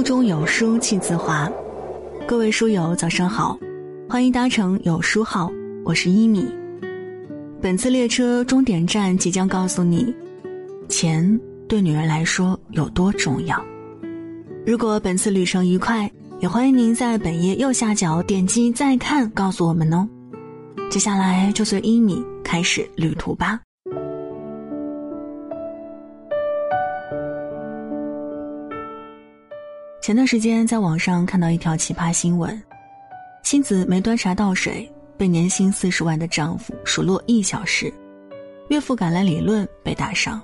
腹中有书气自华，各位书友早上好，欢迎搭乘有书号，我是一米。本次列车终点站即将告诉你，钱对女人来说有多重要。如果本次旅程愉快，也欢迎您在本页右下角点击再看，告诉我们哦。接下来就随一米开始旅途吧。前段时间在网上看到一条奇葩新闻：妻子没端茶倒水，被年薪四十万的丈夫数落一小时；岳父赶来理论被打伤。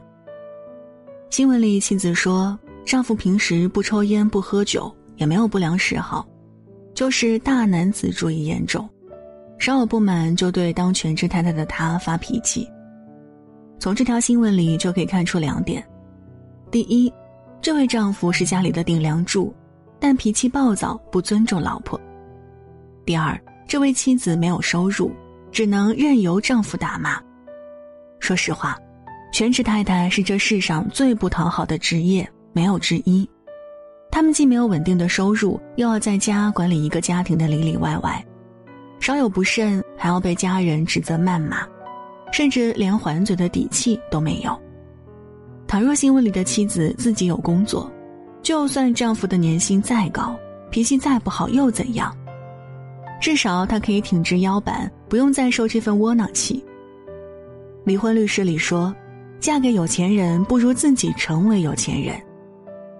新闻里妻子说，丈夫平时不抽烟不喝酒，也没有不良嗜好，就是大男子主义严重，稍有不满就对当全职太太的他发脾气。从这条新闻里就可以看出两点：第一。这位丈夫是家里的顶梁柱，但脾气暴躁，不尊重老婆。第二，这位妻子没有收入，只能任由丈夫打骂。说实话，全职太太是这世上最不讨好的职业，没有之一。他们既没有稳定的收入，又要在家管理一个家庭的里里外外，稍有不慎还要被家人指责谩骂，甚至连还嘴的底气都没有。倘若新闻里的妻子自己有工作，就算丈夫的年薪再高，脾气再不好又怎样？至少她可以挺直腰板，不用再受这份窝囊气。离婚律师里说：“嫁给有钱人不如自己成为有钱人。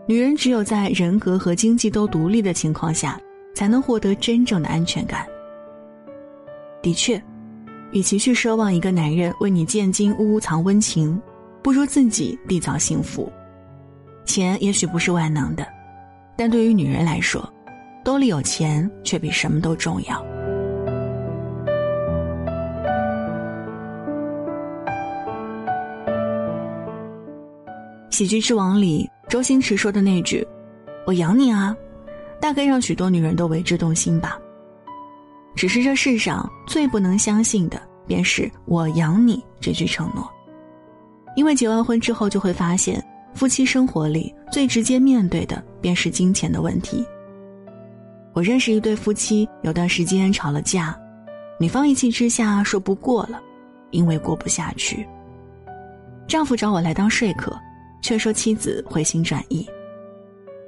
女人只有在人格和经济都独立的情况下，才能获得真正的安全感。”的确，与其去奢望一个男人为你建金屋藏温情。不如自己缔造幸福，钱也许不是万能的，但对于女人来说，兜里有钱却比什么都重要。喜剧之王里，周星驰说的那句“我养你啊”，大概让许多女人都为之动心吧。只是这世上最不能相信的，便是我养你这句承诺。因为结完婚之后，就会发现夫妻生活里最直接面对的便是金钱的问题。我认识一对夫妻，有段时间吵了架，女方一气之下说不过了，因为过不下去。丈夫找我来当说客，却说妻子回心转意。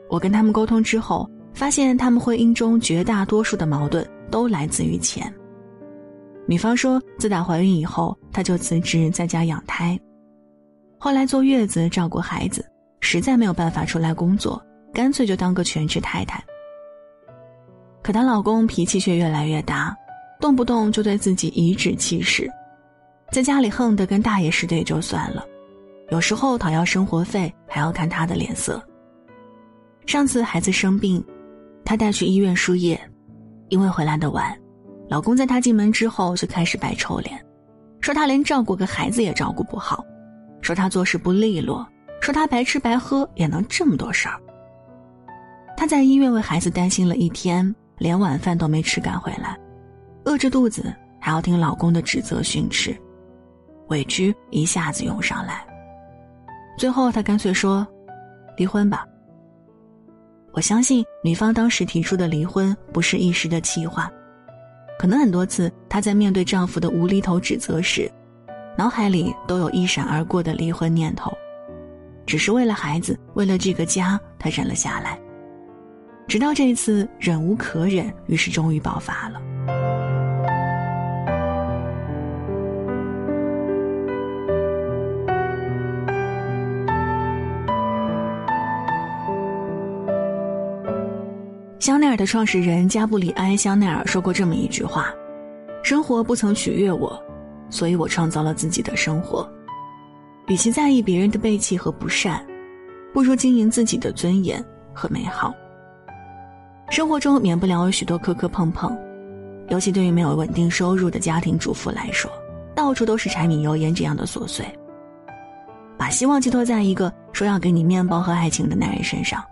我跟他们沟通之后，发现他们婚姻中绝大多数的矛盾都来自于钱。女方说，自打怀孕以后，她就辞职在家养胎。后来坐月子照顾孩子，实在没有办法出来工作，干脆就当个全职太太。可她老公脾气却越来越大，动不动就对自己颐指气使，在家里横得跟大爷似的也就算了，有时候讨要生活费还要看他的脸色。上次孩子生病，她带去医院输液，因为回来的晚，老公在她进门之后就开始摆臭脸，说她连照顾个孩子也照顾不好。说他做事不利落，说他白吃白喝也能这么多事儿。他在医院为孩子担心了一天，连晚饭都没吃赶回来，饿着肚子还要听老公的指责训斥，委屈一下子涌上来。最后他干脆说：“离婚吧。”我相信女方当时提出的离婚不是一时的气话，可能很多次她在面对丈夫的无厘头指责时。脑海里都有一闪而过的离婚念头，只是为了孩子，为了这个家，他忍了下来。直到这一次忍无可忍，于是终于爆发了。香奈儿的创始人加布里埃·香奈儿说过这么一句话：“生活不曾取悦我。”所以我创造了自己的生活。与其在意别人的背弃和不善，不如经营自己的尊严和美好。生活中免不了有许多磕磕碰碰，尤其对于没有稳定收入的家庭主妇来说，到处都是柴米油盐这样的琐碎。把希望寄托在一个说要给你面包和爱情的男人身上，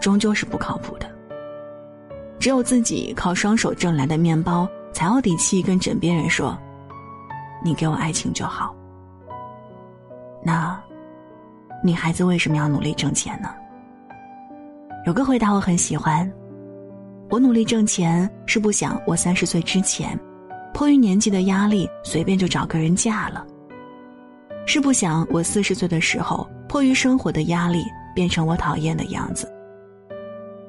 终究是不靠谱的。只有自己靠双手挣来的面包，才有底气跟枕边人说。你给我爱情就好。那，女孩子为什么要努力挣钱呢？有个回答我很喜欢：我努力挣钱是不想我三十岁之前，迫于年纪的压力随便就找个人嫁了；是不想我四十岁的时候，迫于生活的压力变成我讨厌的样子；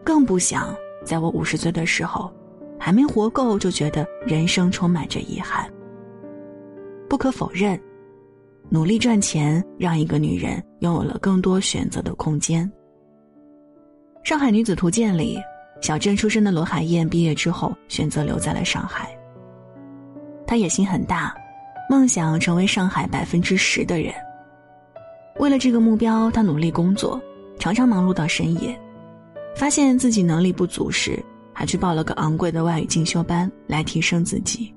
更不想在我五十岁的时候，还没活够就觉得人生充满着遗憾。不可否认。努力赚钱，让一个女人拥有了更多选择的空间。《上海女子图鉴》里，小镇出身的罗海燕毕业之后选择留在了上海。她野心很大，梦想成为上海百分之十的人。为了这个目标，她努力工作，常常忙碌到深夜。发现自己能力不足时，还去报了个昂贵的外语进修班来提升自己。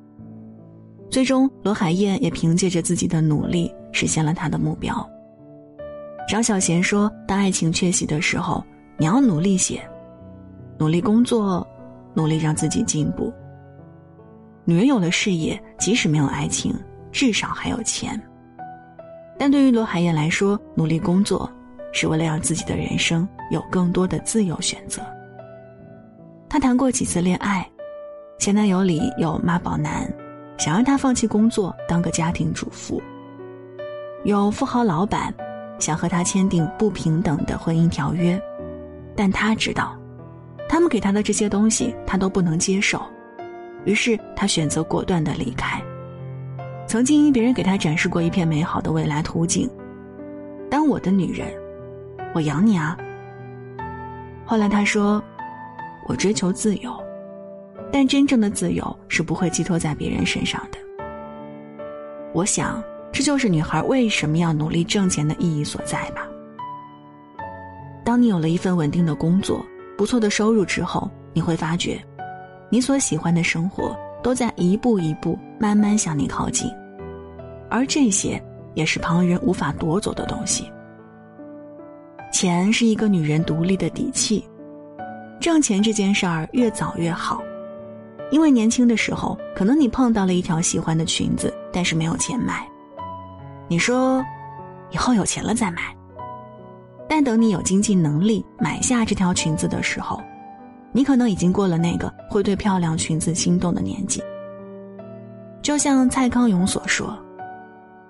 最终，罗海燕也凭借着自己的努力。实现了他的目标。张小娴说：“当爱情缺席的时候，你要努力些，努力工作，努力让自己进步。女人有了事业，即使没有爱情，至少还有钱。但对于罗海燕来说，努力工作是为了让自己的人生有更多的自由选择。她谈过几次恋爱，前男友里有妈宝男，想让他放弃工作，当个家庭主妇。”有富豪老板想和他签订不平等的婚姻条约，但他知道，他们给他的这些东西他都不能接受，于是他选择果断的离开。曾经别人给他展示过一片美好的未来图景，当我的女人，我养你啊。后来他说，我追求自由，但真正的自由是不会寄托在别人身上的。我想。这就是女孩为什么要努力挣钱的意义所在吧。当你有了一份稳定的工作、不错的收入之后，你会发觉，你所喜欢的生活都在一步一步慢慢向你靠近，而这些也是旁人无法夺走的东西。钱是一个女人独立的底气，挣钱这件事儿越早越好，因为年轻的时候，可能你碰到了一条喜欢的裙子，但是没有钱买。你说，以后有钱了再买。但等你有经济能力买下这条裙子的时候，你可能已经过了那个会对漂亮裙子心动的年纪。就像蔡康永所说：“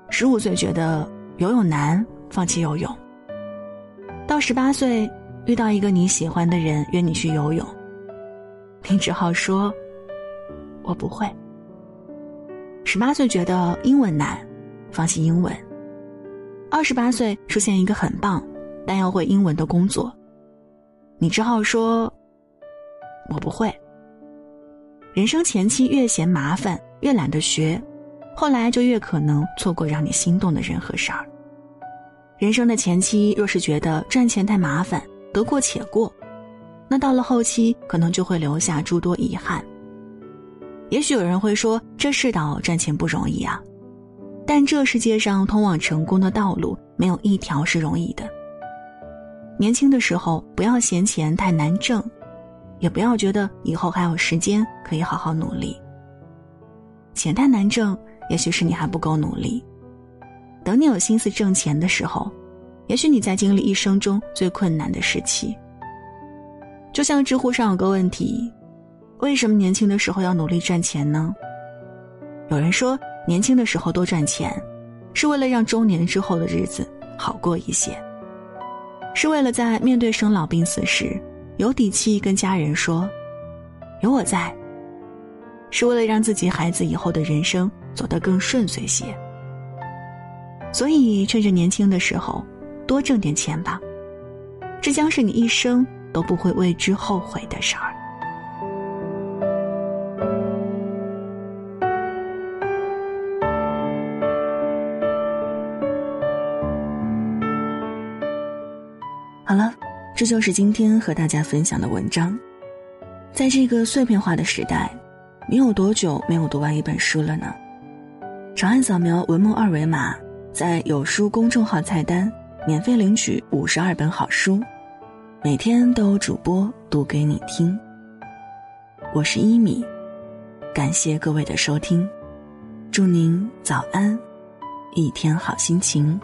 十五岁觉得游泳难，放弃游泳；到十八岁遇到一个你喜欢的人约你去游泳，你只好说‘我不会’。十八岁觉得英文难。”放弃英文。二十八岁出现一个很棒，但要会英文的工作，你只好说：“我不会。”人生前期越嫌麻烦，越懒得学，后来就越可能错过让你心动的人和事儿。人生的前期若是觉得赚钱太麻烦，得过且过，那到了后期可能就会留下诸多遗憾。也许有人会说：“这世道赚钱不容易啊。”但这世界上通往成功的道路没有一条是容易的。年轻的时候不要嫌钱太难挣，也不要觉得以后还有时间可以好好努力。钱太难挣，也许是你还不够努力。等你有心思挣钱的时候，也许你在经历一生中最困难的时期。就像知乎上有个问题：为什么年轻的时候要努力赚钱呢？有人说。年轻的时候多赚钱，是为了让中年之后的日子好过一些，是为了在面对生老病死时有底气跟家人说“有我在”，是为了让自己孩子以后的人生走得更顺遂些。所以，趁着年轻的时候多挣点钱吧，这将是你一生都不会为之后悔的事儿。这就是今天和大家分享的文章。在这个碎片化的时代，你有多久没有读完一本书了呢？长按扫描文末二维码，在有书公众号菜单免费领取五十二本好书，每天都有主播读给你听。我是一米，感谢各位的收听，祝您早安，一天好心情。